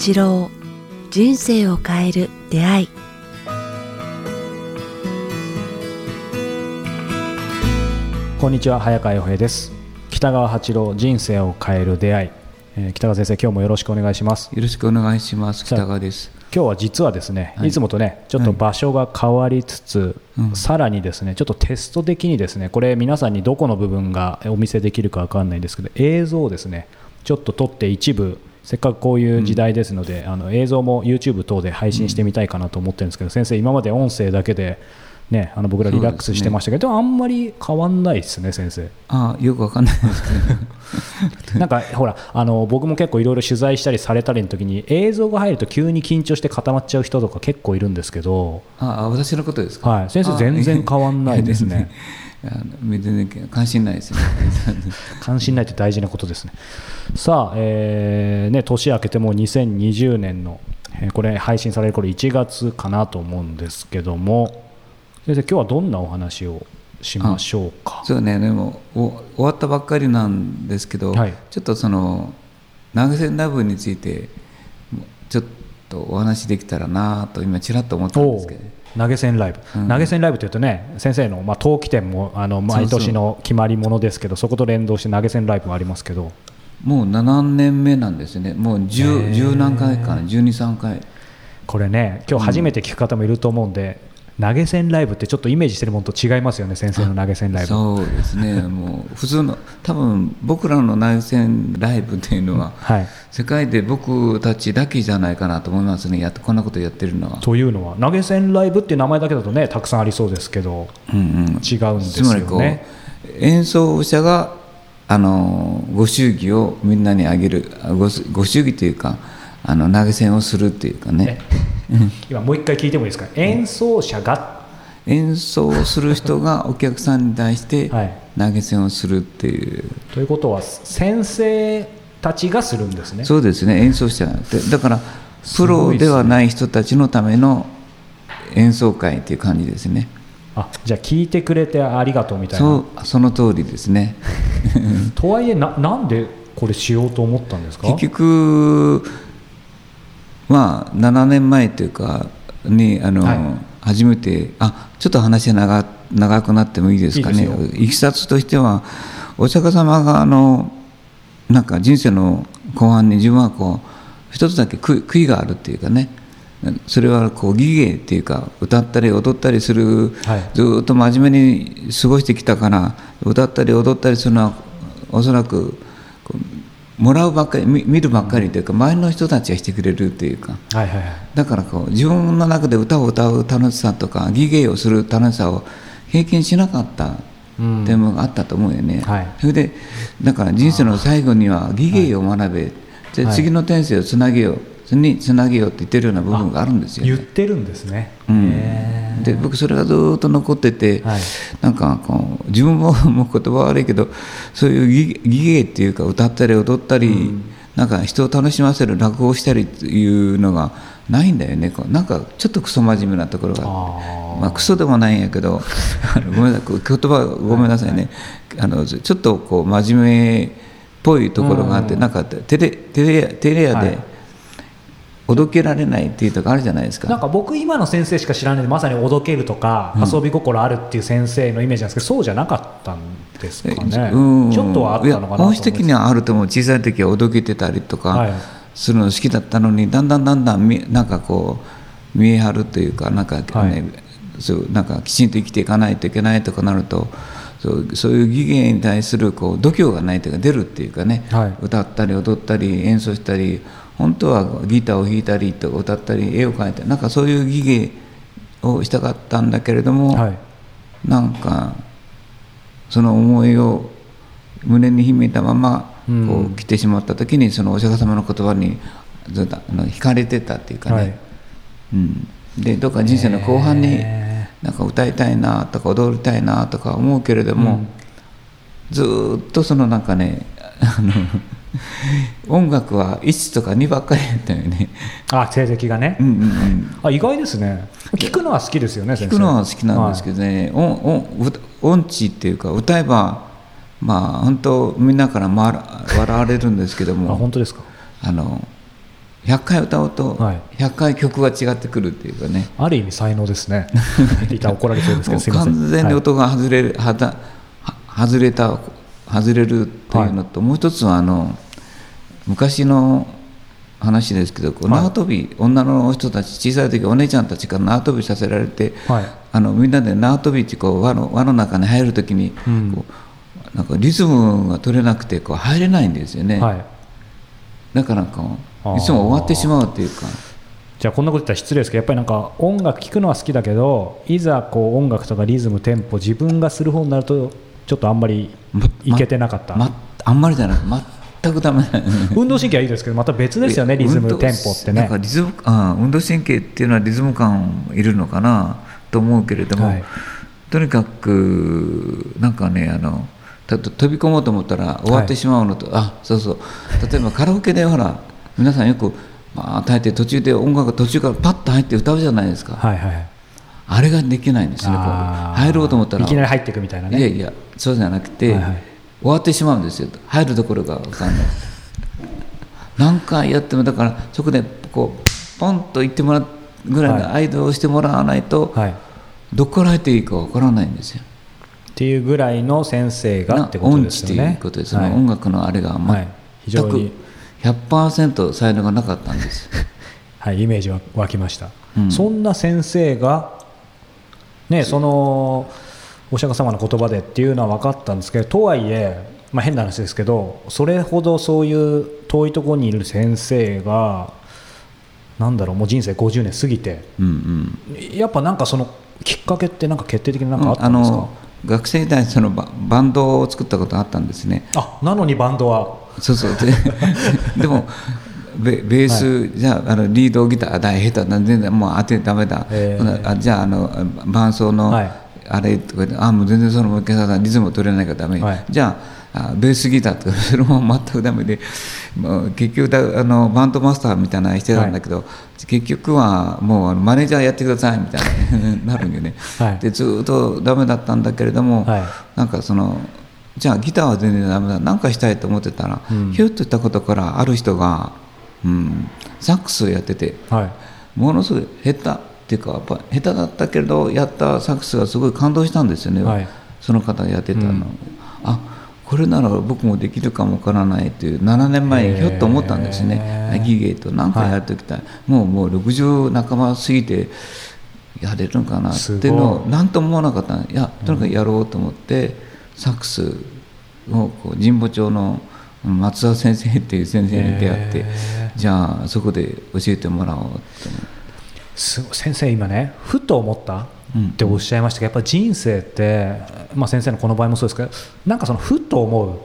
八郎人生を変える出会い。こんにちは早川洋平です。北川八郎人生を変える出会い、えー北川先生今日もよろしくお願いします。よろしくお願いします。北川です。今日は実はですね、はい。い、つもとねちょっと場所が変わりつつ、うん。さらにですねちょっとテスト的にですねこれ皆さんにどこの部分がお見せできるかわかんないんですけど映像をですねちょっと撮って一部せっかくこういう時代ですので、あの映像も YouTube 等で配信してみたいかなと思ってるんですけど、先生今まで音声だけでねあの僕らリラックスしてましたけど、あんまり変わんないですね先生。あよくわかんないですけど。なんかほらあの僕も結構いろいろ取材したりされたりの時に映像が入ると急に緊張して固まっちゃう人とか結構いるんですけど、あ私のことですか？はい、先生あ全然変わんないですね。全然関心ないですね。関心ないって大事なことですねさあ、えーね、年明けてもう2020年の、えーこれ配信される頃1月かなと思うんですけども先生今日はどんなお話をしましょうか？そうねでもお終わったばっかりなんですけど、はいちょっとその投げ銭ラブについてちょっとお話できたらなと今ちらっと思ったんですけど。投げ銭ライブ、うん。投げ銭ライブというとね先生の、まあ、冬季展もあの毎年の決まりものですけどそこと連動して投げ銭ライブがありますけど。もう7年目なんですね。もうへー。10, 10何回かな、12、3回。これね今日初めて聞く方もいると思うんで、投げ銭ライブってちょっとイメージしてるものと違いますよね先生の投げ銭ライブ。そうですね、もう普通の、多分僕らの内戦ライブっていうのは、はい。世界で僕たちだけじゃないかなと思いますね、やこんなことやってるのは。というのは投げ銭ライブっていう名前だけだとねたくさんありそうですけどうんうん、違うんですつまりこう、よね演奏者があのご祝儀をみんなにあげる、あごご祝儀というか、あの投げ銭をするっていうかね、今もう一回聞いてもいいですか？演奏者が？演奏する人が お客さんに対してはい。投げ銭をするっていう。ということは先生たちがするんですね。そうですね。演奏者でだからプロではない人たちのための演奏会っていう感じですね。あじゃあ聞いてくれてありがとうみたいな。そうその通りですね。とはいえななんでこれしようと思ったんですか？結局まあ7年前というかにあの、はい。初めてあちょっと話が長長くなってもいいですかね。いきさつとしてはお釈迦様があのなんか人生の後半に自分はこう一つだけ悔いがあるっていうかね。それはこう技芸っていうか歌ったり踊ったりする、はい。ずーっと真面目に過ごしてきたから歌ったり踊ったりするのはおそらくもらうばっかり見見るばっかりというか周りの人たちがしてくれるっていうか。はいはいはい。だからこう自分の中で歌を歌う楽しさとか技芸をする楽しさを経験しなかったうん。点もあったと思うよね、はい。それでだから人生の最後には技芸を学べ、ではい。次の天性をつなげようにつなげようって言ってるような部分があるんですよね。言ってるんですね、うん。で僕それがずーっと残ってて、はい。なんかこう自分ももう言葉悪いけどそういう技技芸っていうか歌ったり踊ったり、なんか人を楽しませる落語をしたりっていうのがないんだよね。こうなんかちょっとクソ真面目なところが。あー。まあ、クソでもないんやけど ごめんなさい言葉ごめんなさいね、あのちょっとこう真面目っぽいところがあって、うん。なんかテレテレテレ屋はい。でおどけられないっていうとこあるじゃないですか。なんか僕今の先生しか知らないでまさにおどけるとか、うん。遊び心あるっていう先生のイメージなんですけどそうじゃなかったんですかね、うん。ちょっとはあったのかな本質的にはあると思う小さい時はおどけてたりとはい。かするの好きだったのに、だんだんだんだんみなんかこう見え張るというかなんか、ねはい。そうなんかきちんと生きていかないといけないとかなるとそうそういう技芸に対するこう度胸がないというか出るっていうかね、はい。歌ったり踊ったり演奏したり本当はギターを弾いたりとか歌ったり絵を描いたりなんかそういう技芸をしたかったんだけれども、はい。なんかその思いを胸に秘めたままうん。こう来てしまった時にそのお釈迦様の言葉にずっと惹かれてたっていうかね、はい。うん、でどっか人生の後半にへなんか歌いたいなとか踊りたいなとか思うけれども、うん。ずーっとそのなんかねあの 音楽は1とか2ばっかりやったよね。あ成績がね、うんうんうん。あ意外ですね。聞くのは好きですよね聞くのは好きなんですけどね、音音歌音痴っていうか歌えばまあ本当みんなから笑われるんですけどはいあも本当ですか。あの100回歌うとはい。100回曲が違ってくるっていうかね、ある意味才能ですね。言ったら怒られそうですけど完全に音が外れる、はたは外れた外れるというのと、もう一つはあの昔の話ですけどこうはい。縄跳び、女の人たち小さい時お姉ちゃんたちから縄跳びさせられて、はい。あのみんなで縄跳びってこう輪の輪の中に入る時に、うん。こうなんかリズムが取れなくてこう入れないんですよね、はい。だからこういつも終わってしまうっていうか。じゃあこんなこと言ったら失礼ですけどやっぱりなんか音楽聴くのは好きだけどいざこう音楽とかリズムテンポ自分がする方になるとちょっとあんまりまいけてなかった、ま、あんまりじゃない。全くダメ。運動神経はいいですけどまた別ですよねリズムテンポってね。なんかリズムあ運動神経っていうのはリズム感いるのかなと思うけれども、はい。とにかくなんかねあのた飛び込もうと思ったら終わってしまうのと、あそうそう。例えばカラオケでほら皆さんよくまあ、耐えて途中で音楽が途中からパッと入って歌うじゃないですか、はいはいあれができないんですね入ろうと思ったら。いきなり入っていくみたいないねやいやそうじゃなくて、はいはい。終わってしまうんですよ。入るところが分かんない。何回やってもだからそこでこうポンと言ってもらうぐらいの間をしてもらわないと、はい、っどこから入っていいか分からないんですよ。ていうぐらいの先生がってこ音とですよね。痴ということでそはい。の音楽のあれがはい。非常全くに100%才能がなかったんです。はい、イメージは湧きました、うん。そんな先生が、ね、そのお釈迦様の言葉でっていうのは分かったんですけどとはいえ、まあ、変な話ですけどそれほどそういう遠いところにいる先生がなんだろうもう人生50年過ぎてうんうん。やっぱなんかそのきっかけってなんか決定的になんかあっあたんですか、の学生時代そのババンドを作ったことがあったんですね。あなのにバンドは。そうそう。で でもベベース、じゃああのリードギター大下手な全然もう当てダメだ、えー。あじゃああの伴奏の、はい。あれとかであもう全然そのもう一回さリズム取れないからダメ、はい。じゃああベースギターとかそれも全くダメでもう結局だあのバンドマスターみたいなのしてたんだけど、結局はもうマネージャーやってくださいみたいな なるんよね、はい。でずーっとダメだったんだけれども、はい。なんかそのじゃあギターは全然ダメだ。何かしたいと思ってたら、うん。ひょっとしたことからある人が、うん、サックスをやっててはい。ものすごい下手っていうかやっぱ下手だったけれどやったサックスがすごい感動したんですよね、はい。その方がやってたの、うん。あこれなら僕もできるかもわからないっていう7年前にひょっと思ったんですへね。ーギゲーと何かやっておきたい、もうもう60半ば過ぎてやれるのかなっていうのを何とも思わなかった。のいやとにかくやろうと思って、サックスをこう神保町の松田先生っていう先生に出会ってへじゃあそこで教えてもらおうと思って。すごい先生今ねふと思ったうん。っておっしゃいましたけどやっぱ人生って、まあ、先生のこの場合もそうですけどなんかそのふと思う、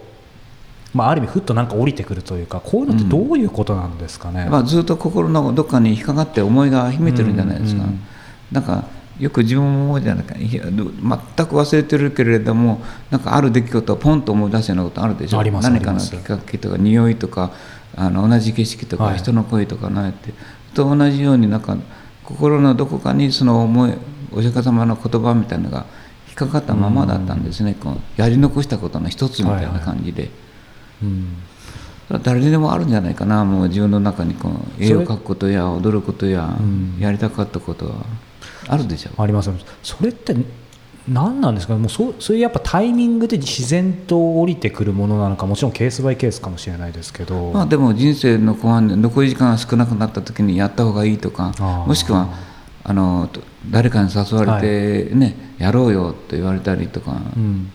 まあ、ある意味ふっとなんか降りてくるというかこういうのってどういうことなんですかね、まあ、ずっと心のどっかに引っかかって思いが秘めてるんじゃないですか、うんうん。なんかよく自分も思うじゃないか。全く忘れてるけれどもなんかある出来事をポンと思い出すようなことあるでしょ？あります何かのきっかけとか匂いとかあの同じ景色とか、はい。人の声とかないってと同じようになんか心のどこかにその思いお釈迦様の言葉みたいなのが引っかかったままだったんですね、こうやり残したことの一つみたいな感じで。うん。誰にでもあるんじゃないかな。もう自分の中にこう絵を描くことや踊ることやうん。やりたかったことはあるでしょあります。それって何なんですかもうそうそういうやっぱタイミングで自然と降りてくるものなのかもちろんケースバイケースかもしれないですけど、まあでも人生の後半で残り時間が少なくなった時にやった方がいいとかもしくはあのと誰かに誘われてね、やろうよと言われたりとか、うん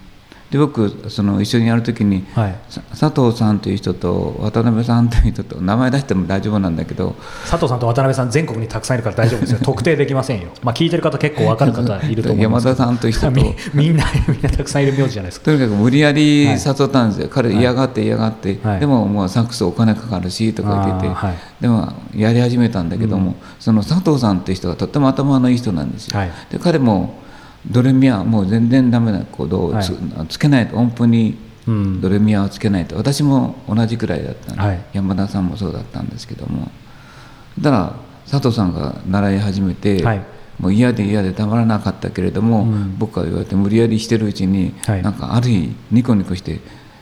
で僕その一緒にやる時にはい、さ佐藤さんという人と渡辺さんという人と名前出しても大丈夫なんだけど佐藤さんと渡辺さん全国にたくさんいるから大丈夫ですよ。特定できませんよ、まあ、聞いてる方結構分かる方いると思います。山田さんという人と。みみんなみんなたくさんいる名字じゃないですかとにかく無理やり誘ったんですよ、彼嫌がって嫌がって、はい。でももうサックスお金かかるしとか言ってて、でもやり始めたんだけども、その佐藤さんっていう人がとっても頭のいい人なんですよ、はい。で彼もドレミアもう全然ダメなコードをつ,、つけないと音符にうん。ドレミアをつけないと。私も同じくらいだったんで、はい。山田さんもそうだったんですけども。だから佐藤さんが習い始めて、はい。もう嫌で嫌でたまらなかったけれども、うん。僕は言われて無理やりしてるうちに、はい。なんかある日ニコニコして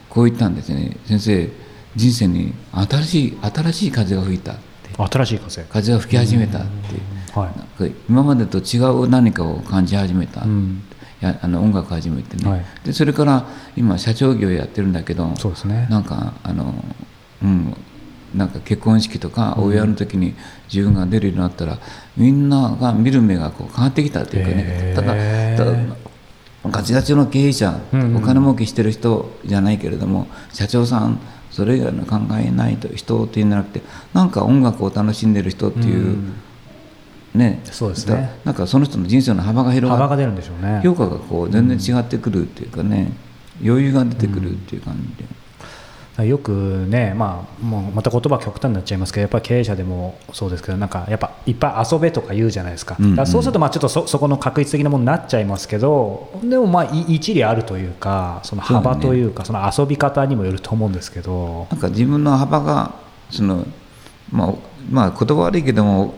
こう言ったんですね。先生人生に新しい新しい風が吹いたって。新しい風。風が吹き始めたってはい。今までと違う何かを感じ始めた、うん。やあの音楽始めてね、はい。でそれから今社長業やってるんだけどそうですね。なんかあのうん。なんか結婚式とかお祝いの時に自分が出るようになったら、みんなが見る目がこう変わってきたというかね。ただガチガチの経営者、うんうん。お金儲けしてる人じゃないけれども社長さんそれ以外の考えないと人っていうんじゃなくてなんか音楽を楽しんでる人っていう、うんね。そうですね。だなんかその人の人生の幅が広が幅が出るんでしょうね。評価がこう全然違ってくるっていうかね、余裕が出てくるっていう感じで、よくね、まあ、もうまた言葉は極端になっちゃいますけどやっぱり経営者でもそうですけどなんかやっぱいっぱい遊べとか言うじゃないですか,、うんうん。だからそうするとまあちょっとそそこの確率的なものになっちゃいますけどでもまあい一理あるというかその幅というかその遊び方にもよると思うんですけど、なんか自分の幅がその、まあ、まあ言葉悪いけども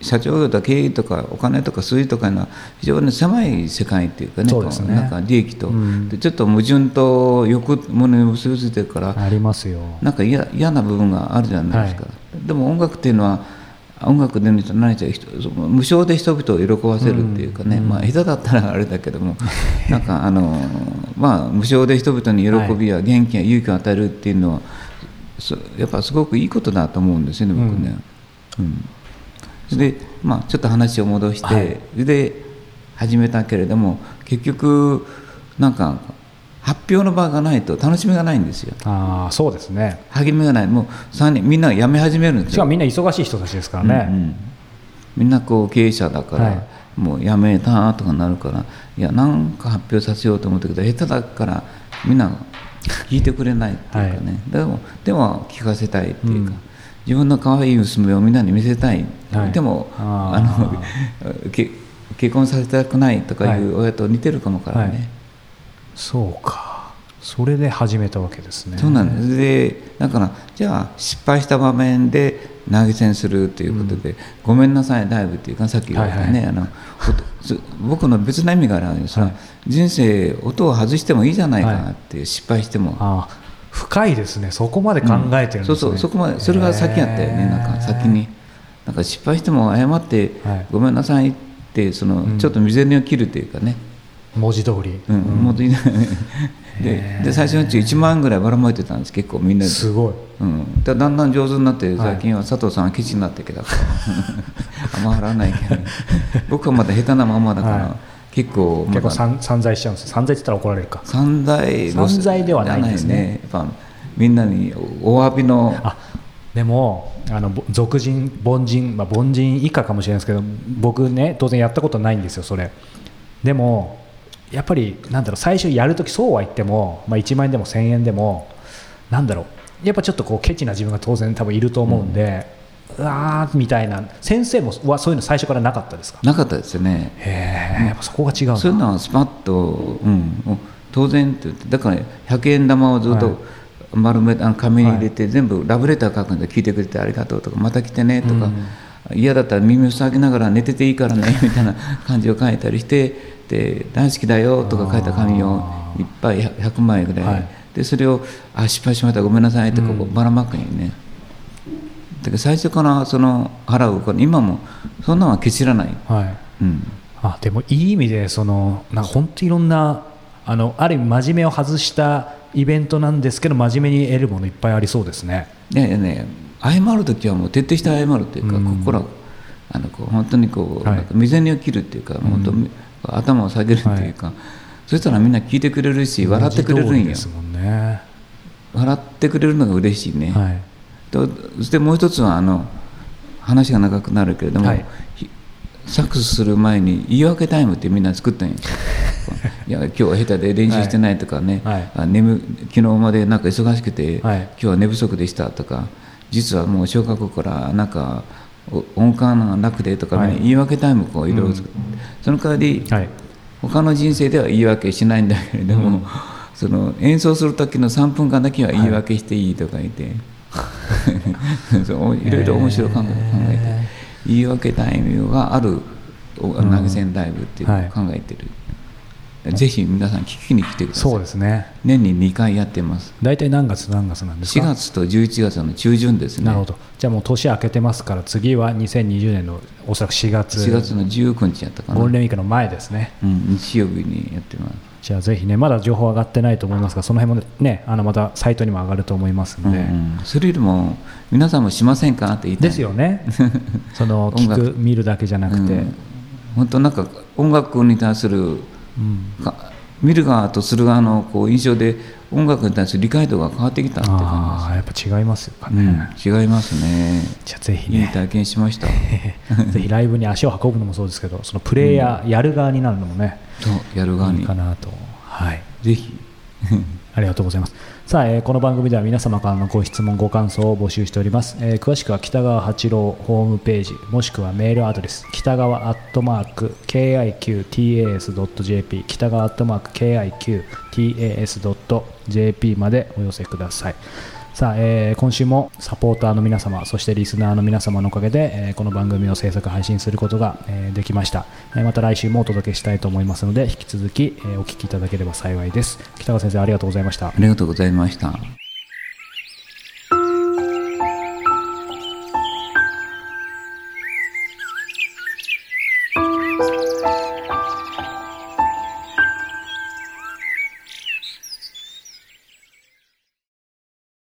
社長業とか経営とかお金とか数字とかいうのは非常に狭い世界っていうかねそうですね。こなんか利益と、うん。でちょっと矛盾と欲ものに結びついてるからありますよ。なんか嫌嫌な部分があるじゃないですか、でも音楽っていうのは音楽で何か人その無償で人々を喜ばせるっていうかね、うん。まあ下手だったらあれだけどもなんかあのまあ無償で人々に喜びや元気や勇気を与えるっていうのは、そやっぱすごくいいことだと思うんですよね僕ね。うんでまあちょっと話を戻して、はい。で始めたけれども結局なんか発表の場がないと楽しみがないんですよ。ああそうですね。励みがない。もう3人みんな辞め始めるんですよ。しかもみんな忙しい人たちですからね。うんうん。みんなこう経営者だから、はい。もう辞めたとかなるからいやなんか発表させようと思ったけど下手だからみんな聞いてくれないっていうかね、でもでも聞かせたいっていうか、うん自分の可愛い娘をみんなに見せたい、はい。でもあの け結婚させたくないとかいう親と似てるかもからね、はい。そうか。それで始めたわけですね。そうなんです。でだからじゃあ失敗した場面で投げ銭するということで、ごめんなさいライブっていうかさっき言われたね、はいあのおす 僕の別な意味があるんです。が、はい。人生音を外してもいいじゃないかなって、失敗しても。ああ深いですね。そこまで考えてるんですね。そうそう。そこまでそれが先やったよね。なんか先になんか失敗しても謝って、はい。ごめんなさいってその、うん。ちょっと未然を切るというかね、文字通り。うん。もっといいなでで最初のうち1万円ぐらいばらまいてたんです。結構みんなで。すごい。うん、だだんだん上手になってはい。最近は佐藤さんはケチになってきたから。あんま払わないけど、僕はまだ下手なままだから、は結構結構散散財しちゃうんです。散財って言ったら怒られるか。散財散財ではないんですね。やっぱみんなにお詫びの。あでもあのぼ俗人凡人、まあ、凡人以下かもしれないですけど僕ね当然やったことないんですよそれ。でもやっぱりなんだろう最初やるときそうは言っても、まあ、1万円でも1000円でもなんだろう。やっぱちょっとこうケチな自分が当然多分いると思うんで、うわーみたいな。先生もはそういうの最初からなかったですか？なかったですよね。へえやっぱそこが違うそういうのはスパッと、うん、当然って言ってだから100円玉をずっはい。と丸めあの紙に入れて、全部ラブレター書くんで聞いてくれてありがとうとかまた来てねとか、嫌だったら耳を塞ぎながら寝てていいからね みたいな感じを書いたりしてで大好きだよとか書いた紙をいっぱい100 100枚ぐらい、はい。でそれをあ失敗しましたごめんなさいってこうばらまくにね、だから最初からその払うから今もそんなのはケチらない、はい。うん、あでもいい意味でそのなんか本当いろんなあのある意味真面目を外したイベントなんですけど真面目に得るものいっぱいありそうですね。いやいやね謝る時はもう徹底して謝るっていうか、うん。心あのこう本当にこう、はい。なんか未然を切るっていうか、本当に頭を下げるっていうか、そしたらみんな聞いてくれるし笑ってくれるんよ文字通りですもんね。笑ってくれるのが嬉しいね、はい。とそしてもう一つはあの話が長くなるけれども、はい。ひサックスする前に言い訳タイムってみんな作ったんよ いや今日は下手で練習してないとかね、はい。あ眠昨日までなんか忙しくて、はい。今日は寝不足でしたとか実はもう小学校からなんかお音感がなくてとか、はい。みんな言い訳タイムこういろいろ作って、その代わり、はい。他の人生では言い訳しないんだけれども、その演奏する時の3分間だけは言い訳していいとか言って、いろいろ面白い考え考えて、言い訳タイムがあるお投げ銭ライブっていうのを考えてる、ぜひ皆さん聞きに来てください。そうですね。年に2回やってます。大体何月何月なんですか？4月と11月の中旬ですね。なるほど。じゃあもう年明けてますから次は2020年のおそらく4月。4月の19日やったかな。ゴールデンウィークの前ですね。うん、日曜日にやってますじゃあぜひねまだ情報上がってないと思いますがその辺もねあのまたサイトにも上がると思いますので、うんうん。それよりも皆さんもしませんか？って言いたい。ですよね。その聞音楽。く見るだけじゃなくて、うん。本当なんか音楽に対するうん。か見る側とする側のこう印象で音楽に対する理解度が変わってきたって感ああやっぱ違いますかじね、です、うん、違いますね。じゃあぜひね。いい体験しました。ぜひライブに足を運ぶのもそうですけどそのプレイヤーやる側になるのもね、とやる側いにいかなと。はい。ぜひ。ありがとうございます。さあ、えーこの番組では皆様からのご質問、ご感想を募集しております。えー詳しくは北川八郎ホームページ、もしくはメールアドレス、北川アットマーク KIQTAS.jp、北川アットマーク KIQTAS.jp までお寄せください。さあ、えー今週もサポーターの皆様、そしてリスナーの皆様のおかげで、えーこの番組を制作配信することが、えーできました、えーまた来週もお届けしたいと思いますので、引き続き、えーお聞きいただければ幸いです。北川先生、ありがとうございましたあ。りがとうございました。